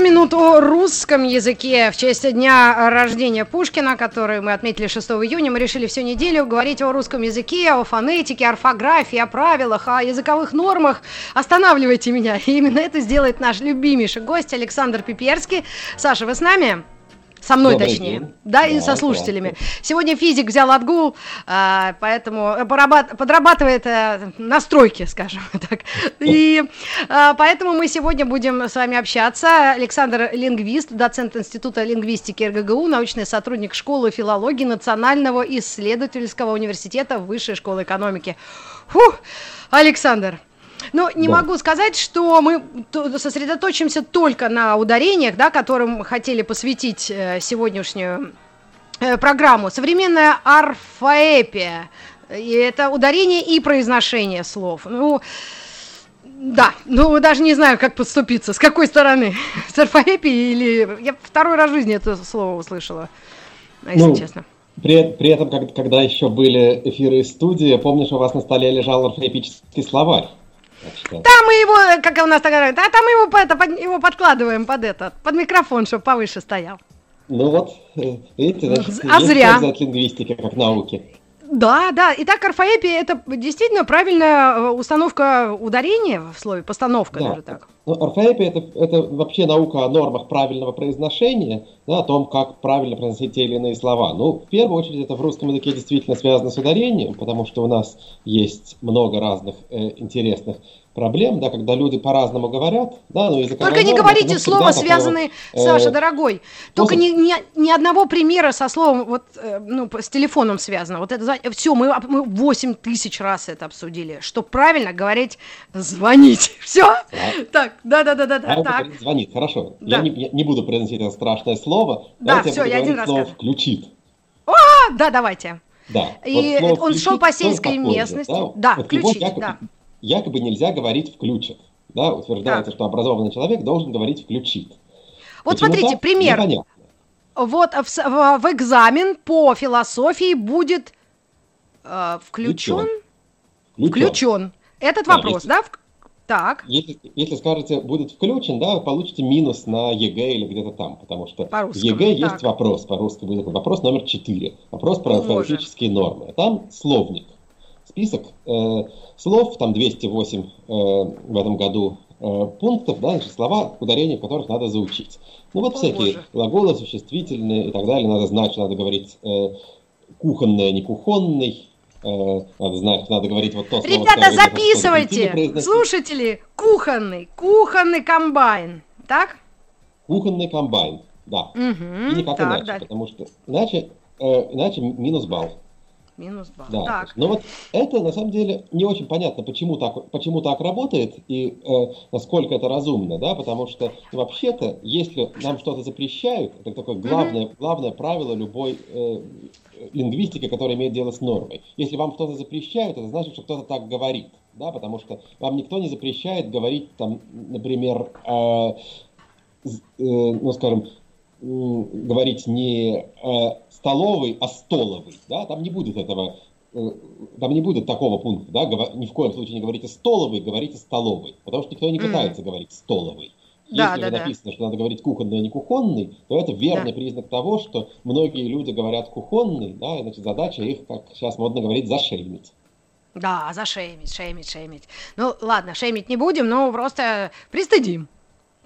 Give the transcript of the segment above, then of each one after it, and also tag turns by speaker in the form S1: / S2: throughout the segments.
S1: Минут
S2: о русском языке в честь дня рождения Пушкина, который мы отметили 6 июня. Мы решили всю неделю говорить о русском языке, о фонетике, орфографии, о правилах, о языковых нормах. Останавливайте меня. И именно это сделает наш любимейший гость Александр Пиперский. Саша, вы с нами? Со мной,
S3: Добрый
S2: точнее.
S3: день.
S2: Да, и
S3: Да,
S2: со слушателями. Сегодня физик взял отгул, а, поэтому порабат- подрабатывает э, настройки, скажем так. И а, поэтому мы сегодня будем с вами общаться. Александр лингвист, доцент Института лингвистики РГГУ, научный сотрудник школы филологии Национального исследовательского университета Высшей школы экономики. Фух, Александр, ну, не
S3: Да.
S2: могу сказать, что мы сосредоточимся только на ударениях, да, которым хотели посвятить э, сегодняшнюю э, программу. Современная орфоэпия. И это ударение и произношение слов. Ну, да, ну даже не знаю, как подступиться. С какой стороны? С орфоэпией или... Я второй раз в жизни это слово услышала, если
S3: Ну,
S2: честно.
S3: При, при этом, как- когда еще были эфиры из студии, помнишь, у вас на столе лежал орфоэпический словарь.
S2: Там мы его, как у нас так говорят, а там мы его, это, под- его подкладываем под этот, под микрофон, чтобы повыше стоял.
S3: Ну вот, э, видите, значит,
S2: А зря.
S3: от лингвистики как науки.
S2: Да, да. Итак, орфоэпия это действительно правильная э, установка ударения в слове, постановка
S3: Да.
S2: даже так.
S3: Ну, орфоэпия это, это вообще наука о нормах правильного произношения, да, о том, как правильно произносить те или иные слова. Ну, в первую очередь, это в русском языке действительно связано с ударением, потому что у нас есть много разных э, интересных проблем, да, когда люди по-разному говорят, да, но языковая
S2: Только не
S3: норма,
S2: говорите слово, связанное,
S3: э,
S2: Саша, дорогой. Только
S3: способ-
S2: ни, ни, ни одного примера со словом, вот, э, ну, с телефоном связано. Вот это, все, мы, мы 8 тысяч раз это обсудили. Что правильно говорить, звонить. Все? Так, да-да-да-да-да.
S3: Правильно
S2: Так.
S3: говорит, звонит, хорошо.
S2: Да.
S3: Я, не, я не буду произносить это страшное слово.
S2: Да,
S3: Давайте
S2: всё,
S3: буду
S2: я один раз
S3: слово
S2: скажу.
S3: «включит».
S2: А, да, давайте.
S3: Да.
S2: И
S3: слово
S2: он шел по сельской местности.
S3: Да,
S2: Да,
S3: Вот
S2: «включить»,
S3: якобы,
S2: да.
S3: якобы нельзя говорить «включит». Да, утверждается,
S2: Так.
S3: что образованный человек должен говорить «включит».
S2: Вот
S3: Почему
S2: смотрите,
S3: так?
S2: пример.
S3: Непонятно.
S2: Вот в, в- в экзамен по философии будет э, включен.
S3: Включен.
S2: Включен. Этот
S3: Да,
S2: вопрос,
S3: если-
S2: да? Так.
S3: Если, если скажете «будет включен», да, получите минус на ЕГЭ или где-то там, потому что в
S2: По-русски,
S3: ЕГЭ
S2: так.
S3: есть вопрос, по-русски будет такой вопрос номер 4, вопрос про орфоэпические нормы. Там словник, список э, слов, там 208 э, в этом году э, пунктов, да, значит, слова, ударения в которых надо заучить. Ну вот
S2: О,
S3: всякие
S2: боже.
S3: глаголы, существительные и так далее, надо знать, что надо говорить э, кухонный, а не кухонный, надо знать, надо говорить вот то слово,
S2: Ребята, записывайте! Слушатели, кухонный, кухонный комбайн. Так?
S3: Кухонный комбайн, да.
S2: Угу.
S3: И никак
S2: так,
S3: иначе,
S2: далее.
S3: потому что иначе, э, иначе минус балл.
S2: Минус балл.
S3: Да.
S2: Так.
S3: Но вот это на самом деле не очень понятно, почему так, почему так работает и э, насколько это разумно, да, потому что вообще-то, если нам что-то запрещают, это такое главное, главное правило любой э, лингвистики, которая имеет дело с нормой. Если вам что-то запрещают, это значит, что кто-то так говорит, да, потому что вам никто не запрещает говорить там, например, э, э, ну, скажем, говорить не э, столовый, а столовый, да, там не будет этого, э, там не будет такого пункта, да, ни в коем случае не говорите столовый, говорите столовый, потому что никто не пытается говорить столовый.
S2: Да,
S3: Если
S2: да,
S3: же
S2: да.
S3: написано, что надо говорить кухонный, а не кухонный, то это верный
S2: Да.
S3: признак того, что многие люди говорят кухонный, да, и значит задача их, как сейчас модно говорить, зашеймить.
S2: Да, зашеймить, шеймить, шеймить. Ну, ладно, шеймить не будем, но просто пристыдим.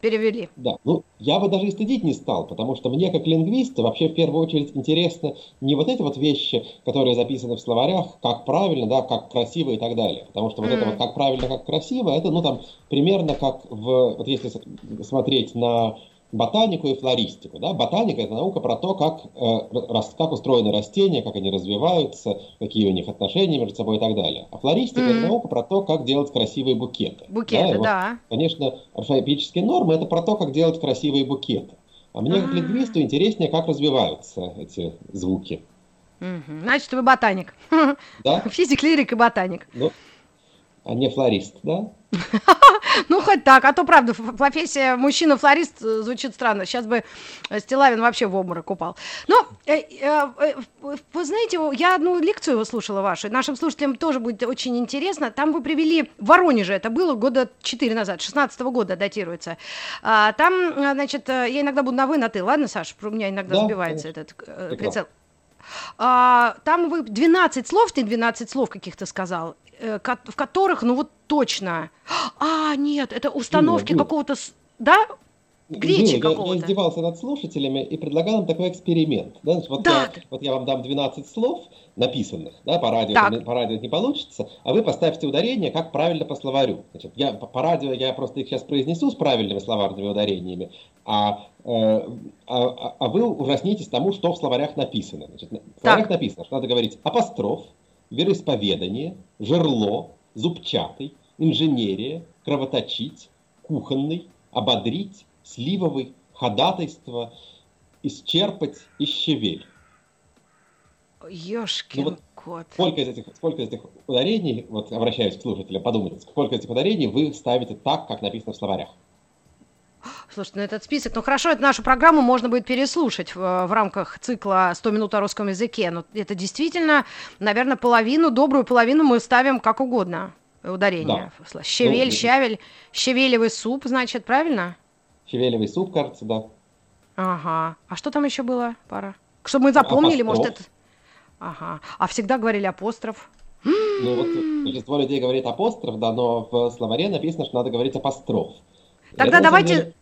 S2: Перевели.
S3: Да, ну я бы даже и стыдить не стал, потому что мне как лингвисту вообще в первую очередь интересно не вот эти вот вещи, которые записаны в словарях, как правильно, да, как красиво и так далее. Потому что вот это
S2: Мгм.
S3: вот как правильно, как красиво, это ну там примерно как в, вот если смотреть на ботанику и флористику. Да? Ботаника это наука про то, как, э, как устроены растения, как они развиваются, какие у них отношения между собой и так далее. А флористика
S2: Мгм.
S3: это наука про то, как делать красивые букеты.
S2: Букеты,
S3: и вот
S2: да.
S3: Конечно, орфоэпические нормы это про то, как делать красивые букеты. А мне, как
S2: А.
S3: лингвисту, интереснее, как развиваются эти звуки.
S2: Мгм. Значит, вы ботаник.
S3: Да?
S2: Физик, лирик и ботаник.
S3: Ну, а не флорист, да?
S2: Ну, хоть так. А то, правда, профессия мужчина-флорист э, звучит странно. Сейчас бы э, Стилавин вообще в обморок упал. Но, э, вы знаете, я одну лекцию его слушала вашу. Нашим слушателям тоже будет очень интересно. Там вы привели... В Воронеже это было года 4 назад, 16 -го года датируется. А, там, значит, я иногда буду на вы, на ты. Ладно, Саш? У меня иногда да, сбивается конечно. этот прицел. А, там вы 12 слов, ты 12 слов каких-то сказал, в которых, ну вот точно. А, нет, это установки ну, какого-то, да?
S3: Гречи какого-то. Я, я издевался над слушателями и предлагал им такой эксперимент. Да? Вот, да. Я, вот я вам дам 12 слов написанных, да, по радио, так. по радио не получится, а вы поставьте ударение, как правильно по словарю. Значит, я, по, по радио я просто их сейчас произнесу с правильными словарными ударениями, а, э, а, а, а вы ужаснитесь тому, что в словарях написано. Значит, в словарях так. написано, что надо говорить апостроф, вероисповедание, жерло, зубчатый, инженерия, кровоточить, кухонный, ободрить, сливовый, ходатайство, исчерпать и щавель.
S2: Ёшкин ну, вот кот.
S3: Сколько из, этих, сколько из этих ударений, вот обращаюсь к слушателям, подумайте, сколько из этих ударений вы ставите так, как написано в словарях?
S2: Слушайте, ну этот список, ну хорошо, это нашу программу можно будет переслушать в, в рамках цикла «100 минут о русском языке», но это действительно, наверное, половину, добрую половину мы ставим как угодно ударение. Да. Щавель, ну, щавель, щавелевый суп, значит, правильно?
S3: Щавелевый суп, кажется, да.
S2: Ага. А что там еще было, пара? Чтобы мы запомнили, апостроф. может, это... Ага. А всегда говорили апостроф.
S3: Ну вот большинство людей говорит апостроф, да, но в словаре написано, что надо говорить апостроф.
S2: Тогда Это, давайте деле...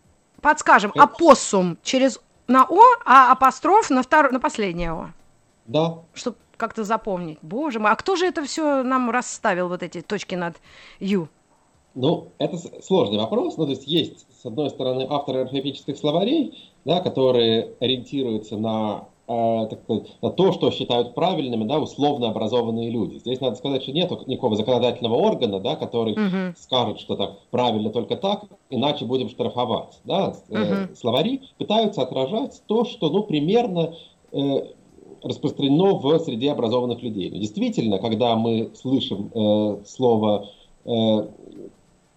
S2: подскажем. Это... Апоссум через на О, а апостроф на, втор... на последнее О.
S3: Да.
S2: Чтобы как-то запомнить. Боже мой, а кто же это все нам расставил, вот эти точки над Ю?
S3: Ну, это сложный вопрос. Ну, то есть есть, с одной стороны, авторы орфоэпических словарей, да, которые ориентируются на Э, так сказать, то, что считают правильными, да, условно образованные люди. Здесь надо сказать, что нет никакого законодательного органа, да, который угу. скажет, что так правильно только так, иначе будем штрафовать. Да. Угу. Словари пытаются отражать то, что, ну, примерно э, распространено в среде образованных людей. Но действительно, когда мы слышим э, слово э,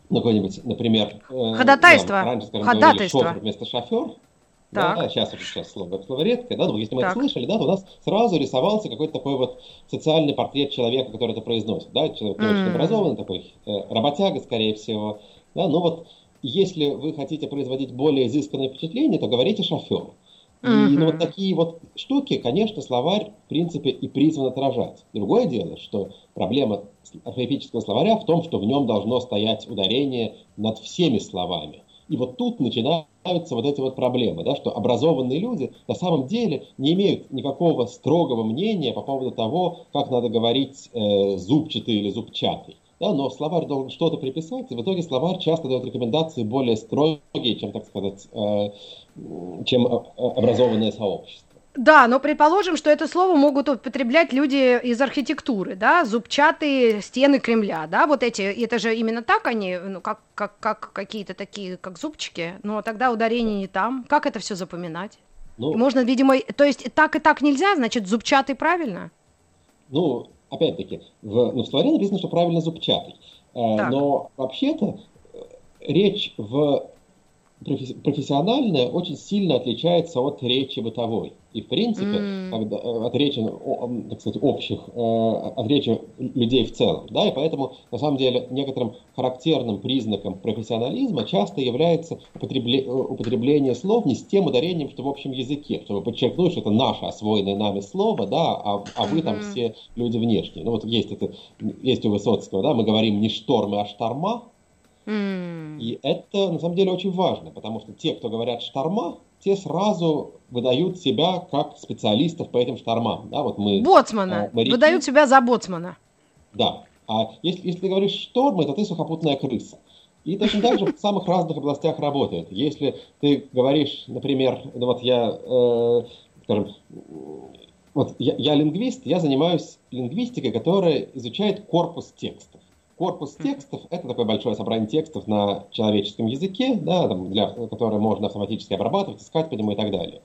S3: ну, какой-нибудь, например,
S2: э, ходатайство, да, раньше, скажем, ходатайство.
S3: шофер вместо шофер, так. Да, сейчас уже сейчас слово, слово редкое, да, но если мы так. это слышали, да, то у нас сразу рисовался какой-то такой вот социальный портрет человека, который это произносит, да, человек не mm. очень образованный, такой э, работяга, скорее всего, да, но вот если вы хотите производить более изысканное впечатление, то говорите шофер. И mm-hmm. ну, вот такие вот штуки, конечно, словарь, в принципе, и призван отражать. Другое дело, что проблема орфоэпического словаря в том, что в нем должно стоять ударение над всеми словами. И вот тут начинаются вот эти вот проблемы, да, что образованные люди на самом деле не имеют никакого строгого мнения по поводу того, как надо говорить э, зубчатый или зубчатый. Да, но словарь должен что-то приписать, и в итоге словарь часто дает рекомендации более строгие, чем, так сказать, э, чем э, образованное сообщество.
S2: Да, но предположим, что это слово могут употреблять люди из архитектуры, да, зубчатые стены Кремля, да, вот эти, это же именно так они, ну, как, как, как какие-то такие, как зубчики, но тогда ударение не там. Как это все запоминать? Ну, Можно, видимо, то есть так и так нельзя, значит, зубчатый правильно?
S3: Ну, опять-таки, в, ну, в словаре написано, что правильно зубчатый. Э, но вообще-то э, речь в профессиональная очень сильно отличается от речи бытовой. И в принципе, mm. когда, э, от речи, так сказать, общих, э, от речи людей в целом. Да, и поэтому, на самом деле, некоторым характерным признаком профессионализма часто является употребление, употребление слов не с тем ударением, что в общем языке, чтобы подчеркнуть, что это наше освоенное нами слово, да, а, а вы там все люди внешние. Ну вот есть это, есть у Высоцкого, да, мы говорим не штормы, а шторма, Mm. И это на самом деле очень важно, потому что те, кто говорят шторма, те сразу выдают себя как специалистов по этим штормам. Да, вот мы,
S2: боцмана. Моряки. Выдают себя за боцмана.
S3: Да. А если, если ты говоришь штормы, то ты сухопутная крыса. И точно так же в самых разных областях работает. Если ты говоришь, например, ну вот я, э, скажем, вот я, я лингвист, я занимаюсь лингвистикой, которая изучает корпус текстов. Корпус текстов – это такое большое собрание текстов на человеческом языке, да, там, для, которое можно автоматически обрабатывать, искать по нему и так далее.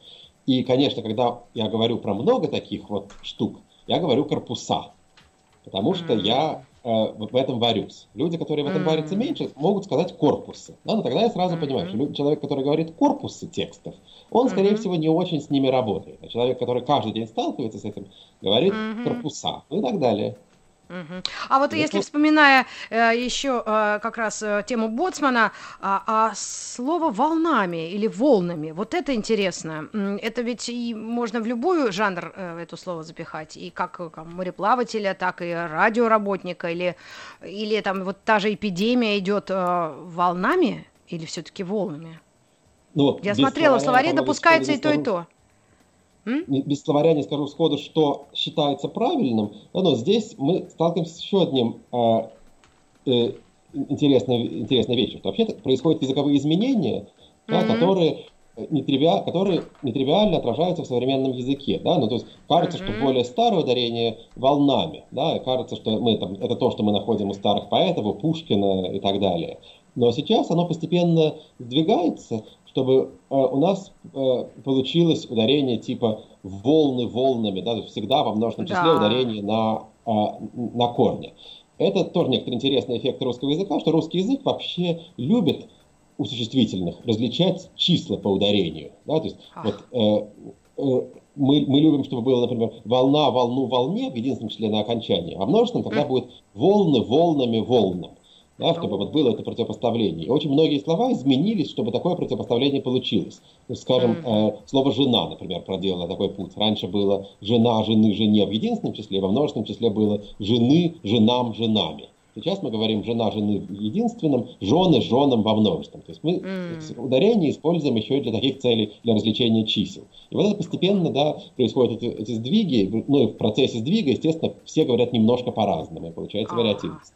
S3: И, конечно, когда я говорю про много таких вот штук, я говорю корпуса, потому что я в этом варюсь. Люди, которые в этом варятся меньше, могут сказать корпусы. Да? Но тогда я сразу понимаю, что человек, который говорит корпусы текстов, он, скорее всего, не очень с ними работает. А человек, который каждый день сталкивается с этим, говорит корпуса ну и так далее.
S2: Угу. А вот если ну, вспоминая э, еще э, как раз э, тему Боцмана, а, а слово волнами или волнами, вот это интересно. Это ведь и можно в любой жанр э, это слово запихать, и как э, там, мореплавателя, так и радиоработника, или, или там вот та же эпидемия идет э, волнами или все-таки волнами? Ну, Я смотрела, в словаре допускается и то, и то.
S3: Без словаря не скажу сходу, что считается правильным, но здесь мы сталкиваемся с еще одним э, э, интересной, интересной вещью. Вообще происходят языковые изменения, да, которые нетривиально, которые нетривиально отражаются в современном языке, да, ну то есть кажется, mm-hmm. что более старое ударение волнами, да, и кажется, что мы там это то, что мы находим у старых поэтов, у Пушкина и так далее. Но сейчас оно постепенно сдвигается, чтобы э, у нас э, получилось ударение типа волны волнами, да, всегда во множественном числе да. ударение на, э, на корне. Это тоже некоторый интересный эффект русского языка, что русский язык вообще любит у существительных различать числа по ударению. Да? То есть, вот, э, э, мы, мы любим, чтобы было, например, волна, волну, волне в единственном числе на окончании, а множественном тогда будет волны, волнами, волнам да, чтобы вот было это противопоставление. И очень многие слова изменились, чтобы такое противопоставление получилось. Ну, скажем, э, слово «жена», например, проделало такой путь. Раньше было «жена», «жены», «жене» в единственном числе, во множественном числе было «жены», «женам», «женами». Сейчас мы говорим «жена», «жены» в единственном, «жены», «женам» во множественном. То есть мы mm. ударение используем еще и для таких целей, для развлечения чисел. И вот это постепенно, да, происходят эти, эти сдвиги, ну и в процессе сдвига, естественно, все говорят немножко по-разному, и получается вариативность.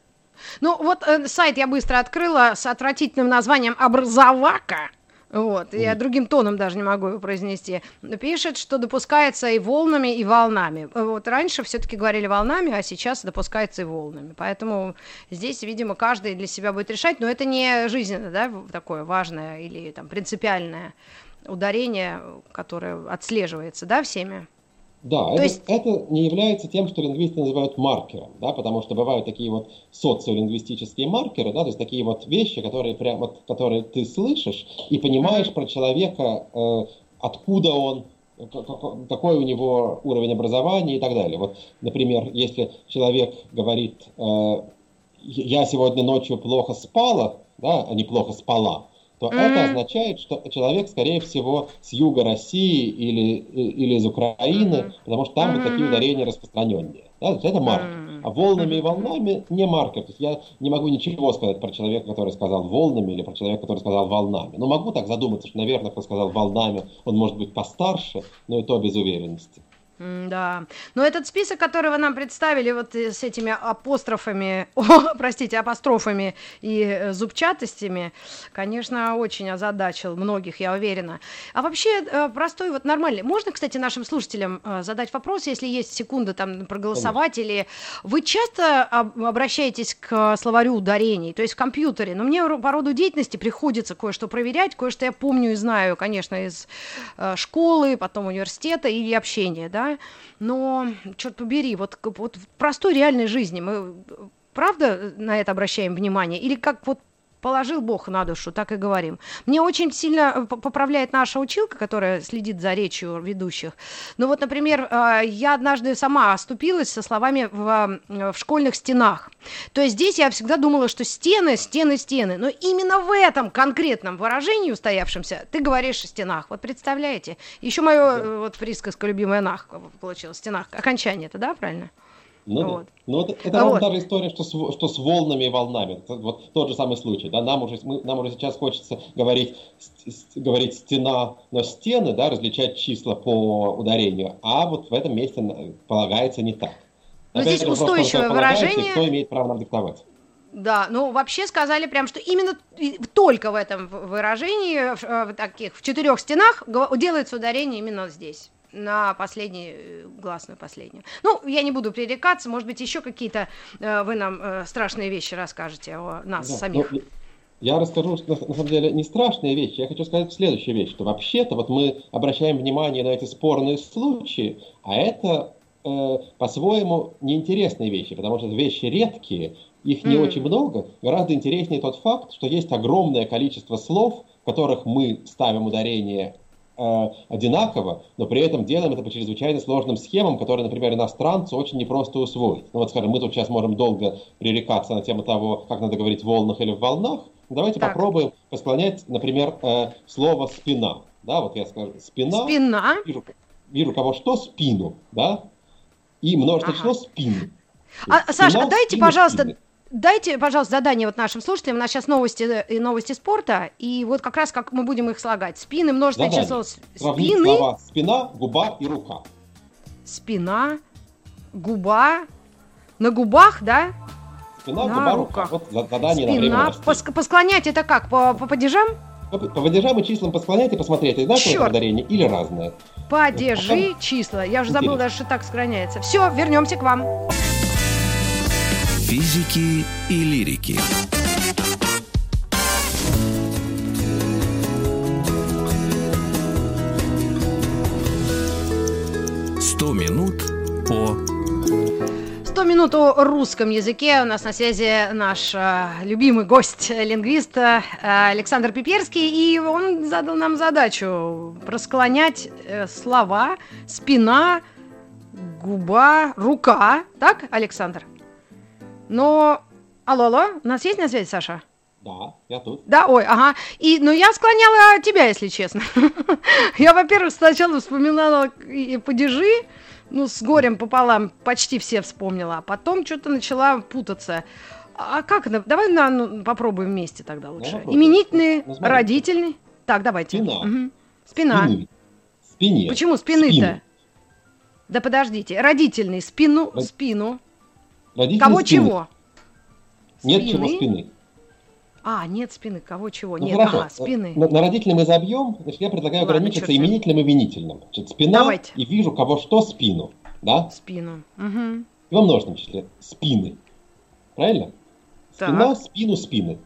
S2: Ну, вот э, сайт я быстро открыла с отвратительным названием «Образовака». Вот, я другим тоном даже не могу его произнести. Пишет, что допускается и волнами, и волнами. Вот раньше все-таки говорили волнами, а сейчас допускается и волнами. Поэтому здесь, видимо, каждый для себя будет решать, но это не жизненно, да, такое важное или там принципиальное ударение, которое отслеживается, да, всеми.
S3: Да, это, есть... это не является тем, что лингвисты называют маркером, да, потому что бывают такие вот социолингвистические маркеры, да, то есть такие вот вещи, которые прям вот, которые ты слышишь и понимаешь про человека, э, откуда он, какой у него уровень образования и так далее. Вот, например, если человек говорит, э, я сегодня ночью плохо спала, да, а не плохо спала, то mm-hmm. это означает, что человек, скорее всего, с юга России или, или из Украины, mm-hmm. потому что там mm-hmm. вот такие ударения распространенные. Да, это маркер. Mm-hmm. А волнами и волнами не маркер. То есть я не могу ничего сказать про человека, который сказал волнами, или про человека, который сказал волнами. Но могу так задуматься, что, наверное, кто сказал волнами, он может быть постарше, но и то без уверенности.
S2: Да, но этот список, который вы нам представили вот с этими апострофами, о, простите, апострофами и э, зубчатостями, конечно, очень озадачил многих, я уверена. А вообще э, простой, вот нормальный. Можно, кстати, нашим слушателям э, задать вопрос, если есть секунда там проголосовать, или вы часто обращаетесь к словарю ударений, то есть в компьютере, но мне по роду деятельности приходится кое-что проверять, кое-что я помню и знаю, конечно, из школы, потом университета и общения, да, но, черт побери, вот, вот в простой реальной жизни мы правда на это обращаем внимание? Или как вот положил Бог на душу, так и говорим. Мне очень сильно э, поправляет наша училка, которая следит за речью ведущих. Ну вот, например, э, я однажды сама оступилась со словами в, э, в школьных стенах. То есть здесь я всегда думала, что стены, стены, стены. Но именно в этом конкретном выражении устоявшемся ты говоришь о стенах. Вот представляете? Еще мое вот присказка любимая нах получилось, стенах. Окончание это, да, правильно?
S3: Ну, вот. ну это, это а вот. та же история, что с, что с волнами и волнами. Вот тот же самый случай. Да? Нам, уже, мы, нам уже сейчас хочется говорить, с, говорить стена, но стены, да, различать числа по ударению. А вот в этом месте полагается не так.
S2: Но Опять здесь устойчивое выражение.
S3: Кто имеет право нам диктовать?
S2: Да, ну вообще сказали прям, что именно только в этом выражении, в, в таких в четырех стенах делается ударение именно здесь на последний, э, гласную последнюю. Ну, я не буду пререкаться, может быть, еще какие-то э, вы нам э, страшные вещи расскажете о нас да, самих. Ну,
S3: я расскажу, на, на самом деле, не страшные вещи. Я хочу сказать следующую вещь, что вообще-то вот мы обращаем внимание на эти спорные случаи, а это э, по-своему неинтересные вещи, потому что вещи редкие, их не mm. очень много. Гораздо интереснее тот факт, что есть огромное количество слов, в которых мы ставим ударение одинаково, но при этом делаем это по чрезвычайно сложным схемам, которые, например, иностранцу очень непросто усвоить. Ну вот, скажем, мы тут сейчас можем долго пререкаться на тему того, как надо говорить в волнах или в волнах. Давайте так. попробуем посклонять, например, э, слово «спина». Да, вот я скажу «спина».
S2: Спина.
S3: Вижу, вижу кого что, спину, да, и множество ага. число спину.
S2: А, Саша, дайте, спину, пожалуйста, спины. Дайте, пожалуйста, задание вот нашим слушателям. У нас сейчас новости и новости спорта, и вот как раз как мы будем их слагать. Спины, множественное задание. число спины.
S3: слова спина, губа и рука.
S2: Спина, губа, на губах, да?
S3: Спина, на губа, рука. Вот задание
S2: Спина. на время Пос- Посклонять это как? По, по падежам?
S3: По, по падежам и числам посклонять и посмотреть, одинаковое ударение или разное.
S2: Падежи, вот, числа. Я уже забыл даже, что так склоняется. Все, вернемся к вам
S1: физики и лирики. Сто минут по
S2: 100 минут о русском языке. У нас на связи наш э, любимый гость, лингвист э, Александр Пиперский. И он задал нам задачу просклонять э, слова спина, губа, рука. Так, Александр? Но... Алло, алло, у нас есть на связи Саша?
S3: Да, я тут.
S2: Да, ой, ага. И, ну, я склоняла тебя, если честно. я, во-первых, сначала вспоминала падежи, ну, с горем пополам почти все вспомнила, а потом что-то начала путаться. А как это? Давай на, ну, попробуем вместе тогда лучше. Ну, Именительный, ну, родительный. Так, давайте.
S3: Спина. Угу.
S2: Спина.
S3: Спины. Спине.
S2: Почему спины-то? Спину. Да подождите. Родительный, спину, Род... спину.
S3: Родители
S2: Кого
S3: спины.
S2: чего?
S3: Нет спины? чего спины.
S2: А, нет спины. Кого чего?
S3: Ну,
S2: нет,
S3: хорошо.
S2: ага, спины.
S3: На, на родительном мы забьем, значит, я предлагаю Ладно, ограничиться именительным и винительным. Значит, спина
S2: Давайте.
S3: и вижу кого что спину. Да?
S2: Спину. Угу.
S3: И во множественном числе спины. Правильно? Спина, так. спину, спины.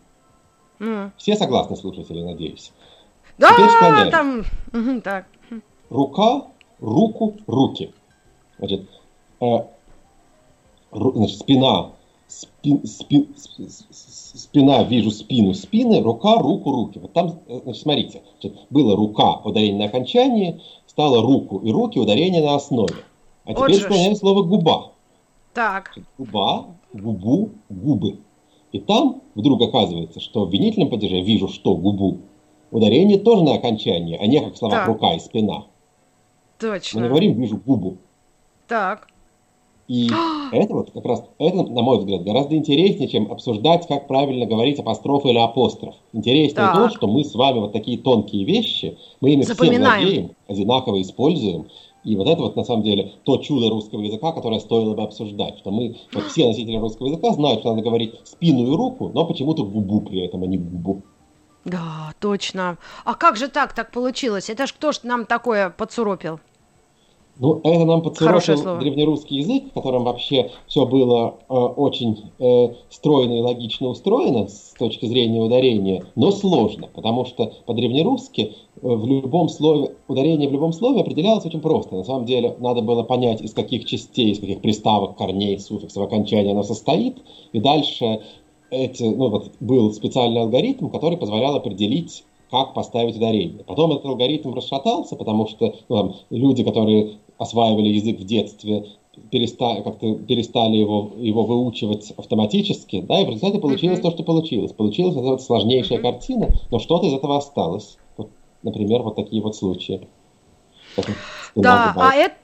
S3: Ну. Все согласны, слушатели, надеюсь.
S2: Да, там... Угу, так.
S3: Рука, руку, руки. Значит, э, значит, спина, спи, спи, спина, вижу спину, спины, рука, руку, руки. Вот там, э, значит, смотрите, значит, было рука, ударение на окончании, стало руку и руки, ударение на основе. А теперь склоняем слово губа.
S2: Так.
S3: Губа, губу, губы. И там вдруг оказывается, что в винительном падеже вижу, что губу. Ударение тоже на окончании, а не как в словах так. рука и спина.
S2: Точно.
S3: Мы говорим вижу губу.
S2: Так.
S3: И это вот как раз, это, на мой взгляд, гораздо интереснее, чем обсуждать, как правильно говорить апостроф или апостроф. Интереснее так. то, что мы с вами вот такие тонкие вещи, мы ими все владеем, одинаково используем. И вот это вот на самом деле то чудо русского языка, которое стоило бы обсуждать. Что мы, вот все носители русского языка знают, что надо говорить спину и руку, но почему-то губу при этом, а не губу.
S2: Да, точно. А как же так так получилось? Это ж кто ж нам такое подсуропил?
S3: Ну, это нам подсуропил древнерусский язык, в котором вообще все было э, очень э, стройно и логично устроено с точки зрения ударения, но сложно, потому что по-древнерусски э, в любом слове, ударение в любом слове определялось очень просто. На самом деле надо было понять, из каких частей, из каких приставок, корней, суффиксов, окончания оно состоит, и дальше эти, ну, вот, был специальный алгоритм, который позволял определить как поставить ударение. Потом этот алгоритм расшатался, потому что ну, там, люди, которые осваивали язык в детстве, перестали, как-то перестали его, его выучивать автоматически, да, и в результате получилось mm-hmm. то, что получилось. Получилась вот сложнейшая mm-hmm. картина, но что-то из этого осталось. Вот, например, вот такие вот случаи.
S2: Да, а это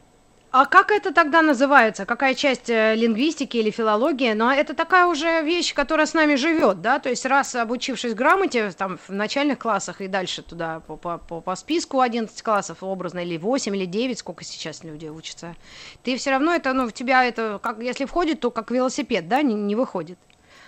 S2: а как это тогда называется? Какая часть э, лингвистики или филологии? Но это такая уже вещь, которая с нами живет, да? То есть раз обучившись грамоте там в начальных классах и дальше туда по, по, по, по списку 11 классов образно, или 8, или 9, сколько сейчас люди учатся, ты все равно это, ну, в тебя это, как, если входит, то как велосипед, да, не, не выходит.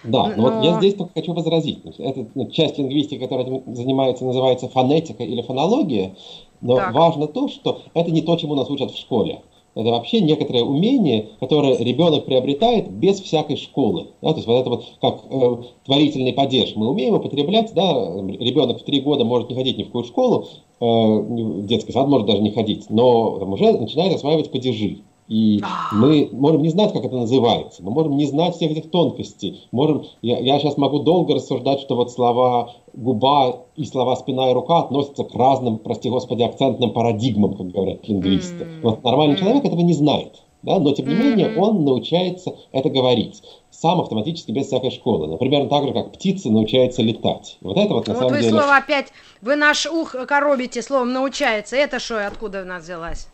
S3: Да, но... вот я здесь только хочу возразить. Это ну, часть лингвистики, которая занимается, называется фонетика или фонология, но так. важно то, что это не то, чему нас учат в школе. Это вообще некоторое умение, которое ребенок приобретает без всякой школы. Да? То есть вот это вот как э, творительный падеж мы умеем употреблять. Да? Ребенок в три года может не ходить ни в какую школу, э, в детский сад может даже не ходить, но там, уже начинает осваивать падежи. И мы можем не знать, как это называется, мы можем не знать всех этих тонкостей. Можем, я, я сейчас могу долго рассуждать, что вот слова губа и слова спина и рука относятся к разным, прости господи, акцентным парадигмам, как говорят лингвисты. Mm-hmm. Вот нормальный mm-hmm. человек этого не знает. Да, но тем не менее он научается это говорить сам автоматически без всякой школы. Например, так же, как птица научается летать. Вот это вот на
S2: вот
S3: самом
S2: вы
S3: деле...
S2: слово опять, вы наш ух коробите словом научается. Это что, откуда у нас взялась?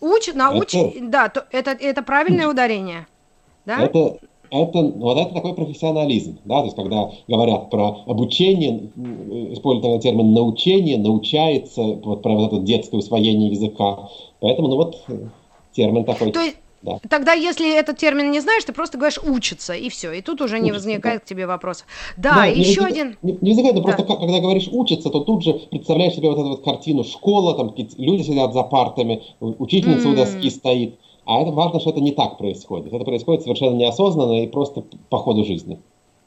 S2: Учит, научит, это... да, то, это, это правильное ударение, да?
S3: Это, это, вот это такой профессионализм, да, то есть когда говорят про обучение, используют термин научение, научается, вот про вот это детское усвоение языка, поэтому, ну вот, термин такой.
S2: То есть да. Тогда, если этот термин не знаешь, ты просто говоришь учиться, и все. И тут уже не учится, возникает да. к тебе вопроса. Да, да еще
S3: не,
S2: один.
S3: Не, не возникает, да. просто когда говоришь учиться, то тут же представляешь себе вот эту вот картину школа, там люди сидят за партами, учительница mm. у доски стоит. А это важно, что это не так происходит. Это происходит совершенно неосознанно и просто по ходу жизни.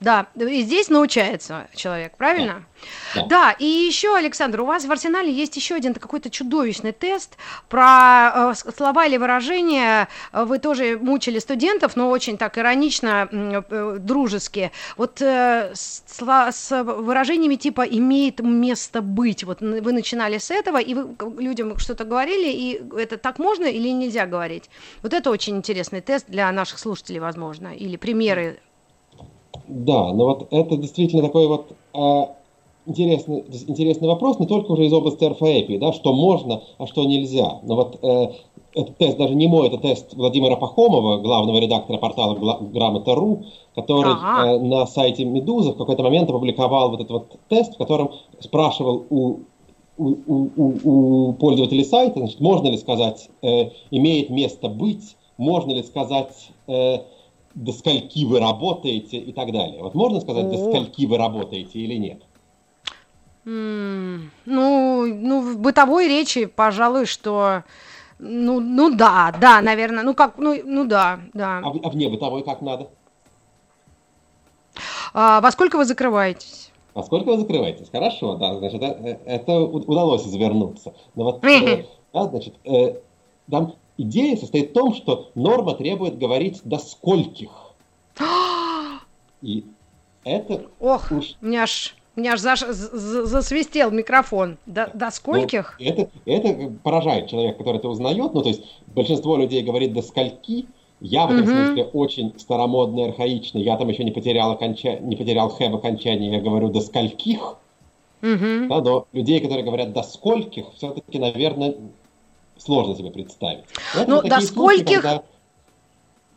S2: Да, и здесь научается человек, правильно? Да. да, и еще, Александр, у вас в арсенале есть еще один какой-то чудовищный тест про э, слова или выражения. Вы тоже мучили студентов, но очень так иронично, э, дружески. Вот э, с, с выражениями типа «имеет место быть». Вот вы начинали с этого, и вы людям что-то говорили, и это так можно или нельзя говорить? Вот это очень интересный тест для наших слушателей, возможно, или примеры
S3: да, но вот это действительно такой вот э, интересный, интересный вопрос, не только уже из области орфоэпии, да, что можно, а что нельзя. Но вот э, этот тест даже не мой, это тест Владимира Пахомова, главного редактора портала Грамота.ру, который ага. э, на сайте Медузы в какой-то момент опубликовал вот этот вот тест, в котором спрашивал у у, у, у пользователей сайта, значит, можно ли сказать, э, имеет место быть, можно ли сказать, э, до скольки вы работаете и так далее. Вот можно сказать, до скольки вы работаете или нет?
S2: Mm, ну, ну, в бытовой речи, пожалуй, что ну, ну да, да, наверное, ну как, ну, ну да, да.
S3: А, а вне бытовой как надо?
S2: А, во сколько вы закрываетесь?
S3: Во сколько вы закрываетесь? Хорошо, да, значит, это, э, это удалось извернуться. Но вот, э, да, значит, э, там идея состоит в том, что норма требует говорить до скольких. И это...
S2: Ох, уж... у меня аж, у меня аж заш... засвистел микрофон. До, до скольких?
S3: Ну, это, это поражает человека, который это узнает. Ну, то есть большинство людей говорит до скольки. Я в этом угу. смысле очень старомодный, архаичный. Я там еще не потерял, оконча... не потерял хэ в окончании. Я говорю до скольких. Угу. Да, но людей, которые говорят до скольких, все-таки, наверное, сложно себе представить.
S2: Ну, до скольких... Случаи, когда...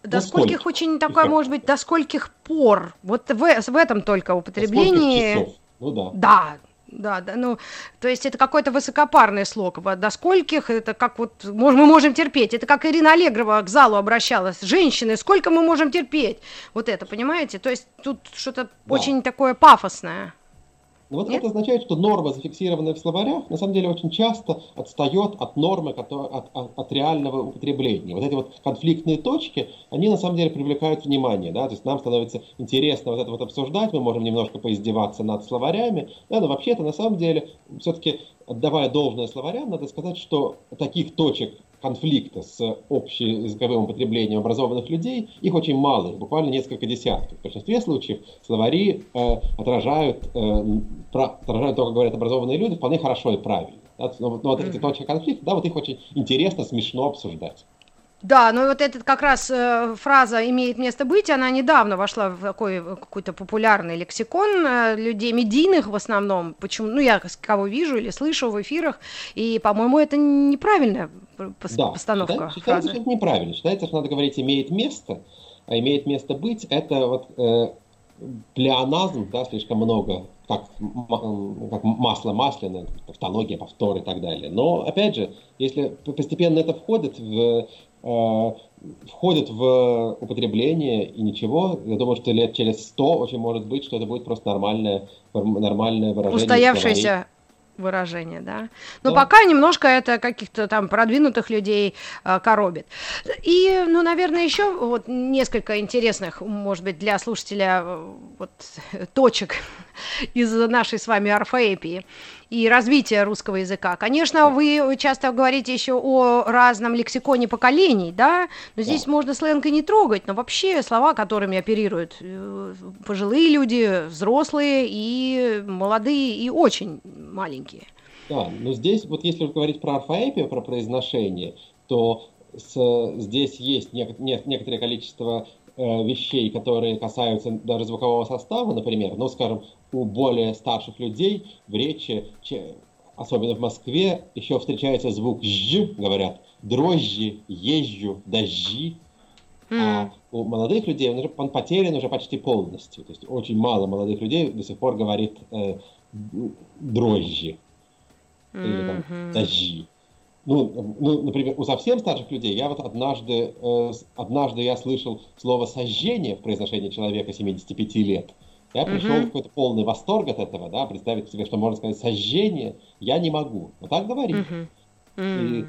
S2: До скольких скольких очень такое, может быть, до скольких пор. Вот в, в этом только употребление.
S3: Ну да.
S2: Да, да, да, ну, то есть это какой-то высокопарный слог. До скольких, это как вот, мы можем терпеть. Это как Ирина Аллегрова к залу обращалась. Женщины, сколько мы можем терпеть? Вот это, понимаете? То есть тут что-то да. очень такое пафосное.
S3: Но вот Нет? это означает, что норма, зафиксированная в словарях, на самом деле очень часто отстает от нормы, от, от, от реального употребления. Вот эти вот конфликтные точки, они на самом деле привлекают внимание, да, то есть нам становится интересно вот это вот обсуждать, мы можем немножко поиздеваться над словарями, да, но вообще-то на самом деле все-таки отдавая должное словарям, надо сказать, что таких точек конфликта с общеязыковым употреблением образованных людей, их очень мало, буквально несколько десятков. В большинстве случаев словари э, отражают, э, про, отражают то, как говорят образованные люди, вполне хорошо и правильно. Да? Но, но вот эти точки конфликта, да, вот их очень интересно, смешно обсуждать.
S2: Да, но вот эта как раз э, фраза имеет место быть, она недавно вошла в такой какой-то популярный лексикон э, людей медийных в основном. Почему? Ну, я кого вижу или слышу в эфирах, и, по-моему, это неправильная пос- да, постановка считается,
S3: фразы. Считается, это неправильно. Считается, что надо говорить «имеет место», а «имеет место быть» — это вот э, плеоназм, да, слишком много, как, как масло масляное, тавтология, повтор и так далее. Но, опять же, если постепенно это входит в входит в употребление и ничего. Я думаю, что лет через сто очень может быть, что это будет просто нормальное, нормальное выражение.
S2: Устоявшееся выражение, да. Но да. пока немножко это каких-то там продвинутых людей э, коробит. И, ну, наверное, еще вот несколько интересных, может быть, для слушателя э, вот точек из нашей с вами орфоэпии. И развития русского языка. Конечно, вы часто говорите еще о разном лексиконе поколений, да, но здесь да. можно сленг и не трогать, но вообще слова, которыми оперируют э, пожилые люди, взрослые и молодые, и очень маленькие.
S3: Да, но здесь, вот если говорить про орфоэпию, про произношение, то с, здесь есть нек, не, некоторое количество вещей, которые касаются даже звукового состава, например, ну, скажем, у более старших людей в речи, особенно в Москве, еще встречается звук «ж», говорят, дрожжи, езжу, дожди, Mm. А у молодых людей он, уже, он потерян уже почти полностью. То есть очень мало молодых людей до сих пор говорит э, дрожжи или там mm-hmm. Ну, ну, например, у совсем старших людей я вот однажды, э, однажды я слышал слово «сожжение» в произношении человека 75 лет. Я пришел mm-hmm. в какой-то полный восторг от этого, да, представить себе, что можно сказать «сожжение», я не могу. Но так говорить. Mm-hmm.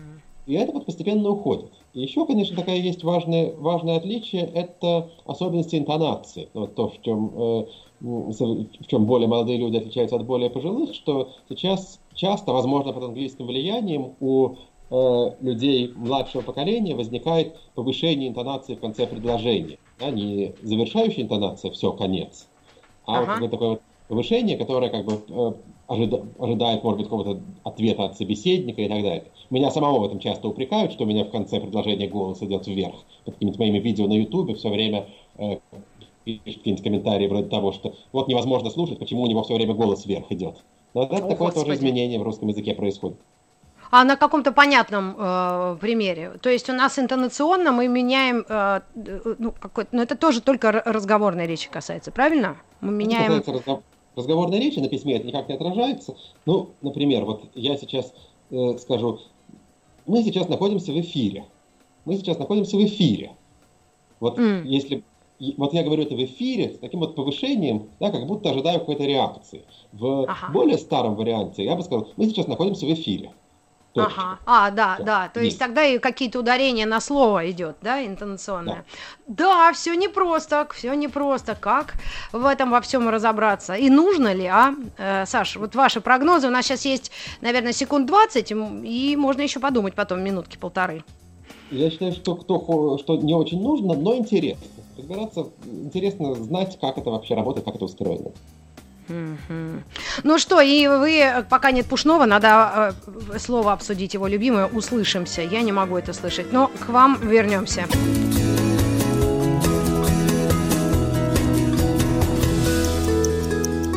S3: И, и это вот постепенно уходит. И еще, конечно, такая есть важное, важное отличие, это особенности интонации. Вот то, в чем, э, в чем более молодые люди отличаются от более пожилых, что сейчас часто, возможно, под английским влиянием у э, людей младшего поколения возникает повышение интонации в конце предложения. Да, не завершающая интонация, все, конец, а ага. вот такое вот повышение, которое как бы э, ожидает, может быть, какого-то ответа от собеседника и так далее. Меня самого в этом часто упрекают, что у меня в конце предложения голос идет вверх. Под какими-то моими видео на Ютубе все время э, пишут какие-нибудь комментарии вроде того, что вот невозможно слушать, почему у него все время голос вверх идет. Но это О, такое Господи. тоже изменение в русском языке происходит.
S2: А на каком-то понятном э, примере. То есть у нас интонационно мы меняем, э, ну, какой ну, это тоже только разговорной речи касается, правильно? Мы меняем... Это
S3: касается разговорной речи, на письме это никак не отражается. Ну, например, вот я сейчас э, скажу, мы сейчас находимся в эфире. Мы сейчас находимся в эфире. Вот mm. если вот я говорю это в эфире с таким вот повышением, да, как будто ожидаю какой-то реакции. В ага. более старом варианте я бы сказал, мы сейчас находимся в эфире.
S2: Точка. Ага. А, да, да. да. То есть. есть тогда и какие-то ударения на слово идет, да, интонационное. Да, да все непросто, все непросто. Как в этом во всем разобраться? И нужно ли, а? Э, Саш, вот ваши прогнозы. У нас сейчас есть, наверное, секунд 20, и можно еще подумать потом минутки полторы.
S3: Я считаю, что, кто, что не очень нужно, но интересно. Разбираться, интересно знать, как это вообще работает, как это устроено.
S2: Ну что, и вы, пока нет Пушного, надо э, слово обсудить его любимое «услышимся». Я не могу это слышать, но к вам вернемся.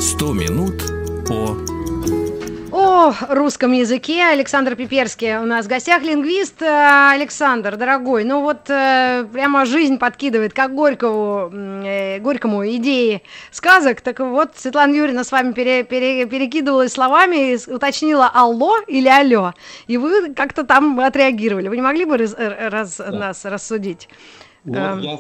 S1: Сто минут по
S2: о русском языке Александр Пиперский у нас в гостях, лингвист. Э, Александр, дорогой, ну вот э, прямо жизнь подкидывает, как Горькову, э, Горькому идеи сказок. Так вот, Светлана Юрьевна с вами пере, пере, перекидывалась словами и уточнила «алло» или «алло». И вы как-то там отреагировали. Вы не могли бы раз, раз, да. нас рассудить?
S3: Ну, эм... я,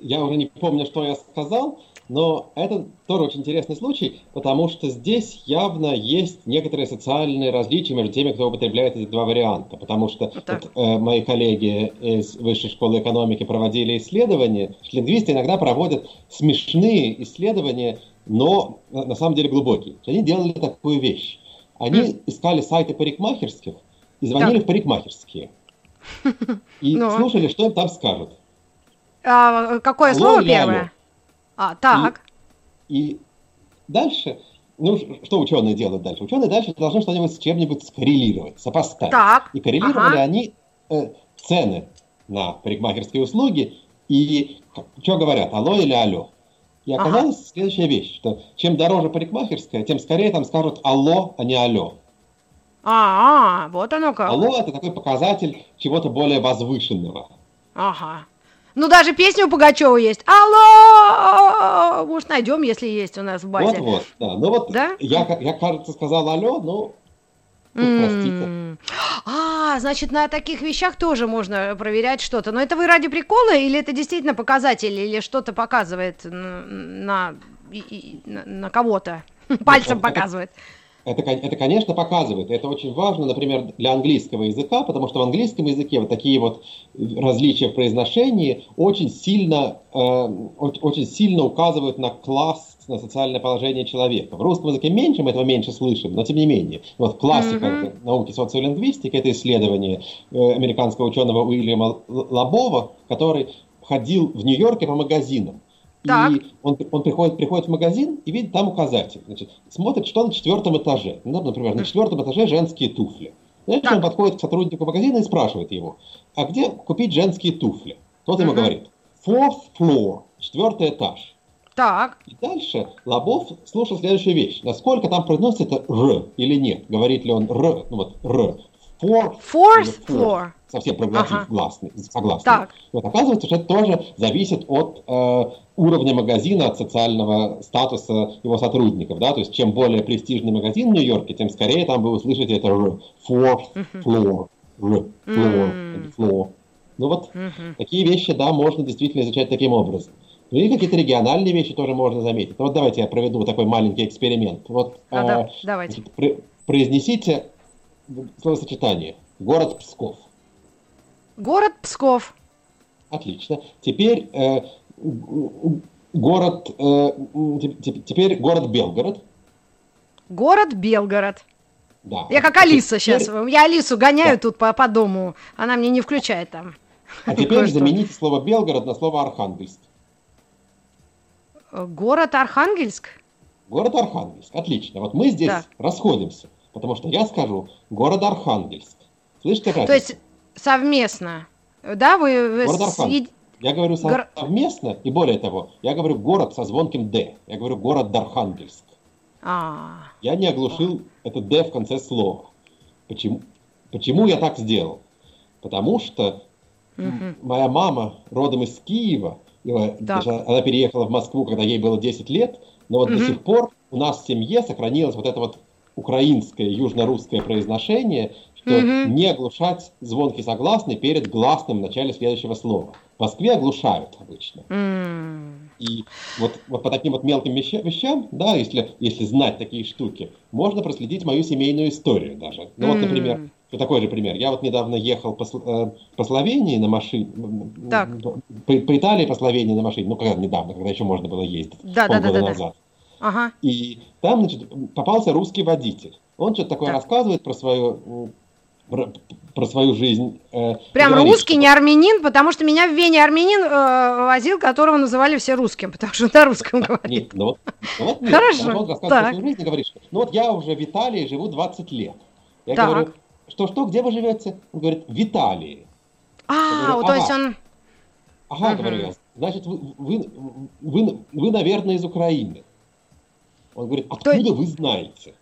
S3: я уже не помню, что я сказал, но это тоже очень интересный случай, потому что здесь явно есть некоторые социальные различия между теми, кто употребляет эти два варианта. Потому что вот э, мои коллеги из Высшей школы экономики проводили исследования. Лингвисты иногда проводят смешные исследования, но на самом деле глубокие. Они делали такую вещь. Они mm. искали сайты парикмахерских и звонили так. в парикмахерские. И. Ну. слушали, что им там скажут.
S2: А, какое Алло слово первое? А, так.
S3: И, и дальше, ну, что ученые делают дальше? Ученые дальше должны что-нибудь с чем-нибудь скоррелировать, сопоставить. Так. И коррелировали ага. они э, цены на парикмахерские услуги и что говорят, алло или алло. И оказалась ага. следующая вещь, что чем дороже парикмахерская, тем скорее там скажут алло, а не алло.
S2: А, -а вот оно как.
S3: Алло это такой показатель чего-то более возвышенного.
S2: Ага. Ну, даже песня у Пугачева есть. Алло! Может, найдем, если есть у нас в базе.
S3: Вот-вот, да. Ну вот да? я, я, кажется, сказал алло, но ну, простите.
S2: А, значит, на таких вещах тоже можно проверять что-то. Но это вы ради прикола или это действительно показатель, или что-то показывает на, на, на, на кого-то? Пальцем показывает.
S3: Это, это, конечно, показывает. Это очень важно, например, для английского языка, потому что в английском языке вот такие вот различия в произношении очень сильно, э, очень сильно указывают на класс, на социальное положение человека. В русском языке меньше, мы этого меньше слышим, но тем не менее. Вот классика mm-hmm. науки социолингвистики, это исследование э, американского ученого Уильяма Лобова, который ходил в Нью-Йорке по магазинам. Так. И он, он приходит, приходит в магазин и видит там указатель. Значит, смотрит, что на четвертом этаже. Ну, например, на четвертом этаже женские туфли. Значит, он подходит к сотруднику магазина и спрашивает его, а где купить женские туфли? Тот ему говорит, fourth floor, четвертый этаж.
S2: Так.
S3: И дальше Лобов слушал следующую вещь. Насколько там произносится «р» или нет. Говорит ли он «р», ну вот «р».
S2: Fourth, Fourth floor.
S3: Совсем проглотив ага. гласный, согласный. Так. Вот оказывается, что это тоже зависит от э, уровня магазина, от социального статуса его сотрудников. Да? То есть, чем более престижный магазин в Нью-Йорке, тем скорее там вы услышите это R. Fourth floor. R. Floor. Floor. Ну вот, такие вещи, да, можно действительно изучать таким образом. Ну и какие-то региональные вещи тоже можно заметить. Ну, вот давайте я проведу такой маленький эксперимент. Вот,
S2: а, э, да, давайте.
S3: Значит, произнесите словосочетание. Город Псков.
S2: Город Псков.
S3: Отлично. Теперь э, город, э, теперь город Белгород.
S2: Город Белгород.
S3: Да.
S2: Я как Алиса теперь... сейчас. Я Алису гоняю да. тут по, по дому. Она мне не включает там.
S3: А теперь замените слово Белгород на слово Архангельск.
S2: Город Архангельск?
S3: Город Архангельск. Отлично. Вот мы здесь да. расходимся. Потому что я скажу город Архангельск. Слышите разницу?
S2: То есть совместно, да? Вы,
S3: город Архангельск. Я говорю совместно, и более того, я говорю город со звонким «д». Я говорю город Дархангельск.
S2: А.
S3: Я не оглушил это «д» в конце слова. Почему? Почему я так сделал? Потому что угу. моя мама родом из Киева, она переехала в Москву, когда ей было 10 лет, но вот угу. до сих пор у нас в семье сохранилось вот это вот украинское южно-русское произношение, что mm-hmm. не оглушать звонкий согласный перед гласным в начале следующего слова. В Москве оглушают обычно.
S2: Mm.
S3: И вот, вот по таким вот мелким вещам, да, если, если знать такие штуки, можно проследить мою семейную историю даже. Ну вот, например, такой же пример. Я вот недавно ехал по, э, по Словении на машине, так. По, по Италии по Словении на машине, ну когда недавно, когда еще можно было ездить,
S2: да, полгода да, да, да, назад. Да.
S3: Ага. И там, значит, попался русский водитель. Он что-то такое да. рассказывает про свою про, про свою жизнь.
S2: Э, Прям говорит, русский, что... не армянин, потому что меня в Вене армянин э, возил, которого называли все русским, потому что на русском говорит. Нет,
S3: ну вот, ну вот нет,
S2: Хорошо.
S3: Он рассказывает так. свою жизнь и говорит, что ну вот я уже в Италии живу 20 лет. Я так. говорю, что-что, где вы живете? Он говорит, в Италии.
S2: А, говорю, ага. то есть он...
S3: Ага, угу. говорю я, значит, вы, вы, вы, вы, наверное, из Украины. Он говорит, откуда То... вы знаете?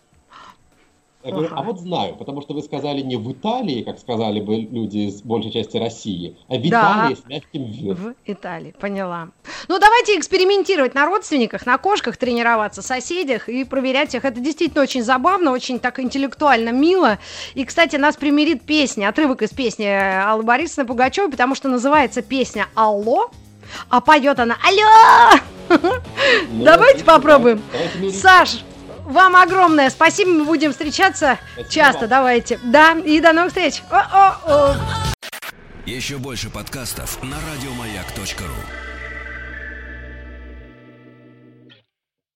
S3: Я говорю, а вот знаю, потому что вы сказали не в Италии, как сказали бы люди из большей части России, а в Италии с мягким
S2: В В Италии, поняла. Ну, давайте экспериментировать на родственниках, на кошках, тренироваться, соседях и проверять их. Это действительно очень забавно, очень так интеллектуально, мило. И, кстати, нас примирит песня, отрывок из песни Аллы Борисовны Пугачевой, потому что называется песня «Алло», а поет она «Алло!» ну, Давайте попробуем. Саш, вам огромное спасибо. Мы будем встречаться спасибо часто. Вам. Давайте. Да, и до новых встреч. О -о -о.
S1: Еще больше подкастов на радиомаяк.ру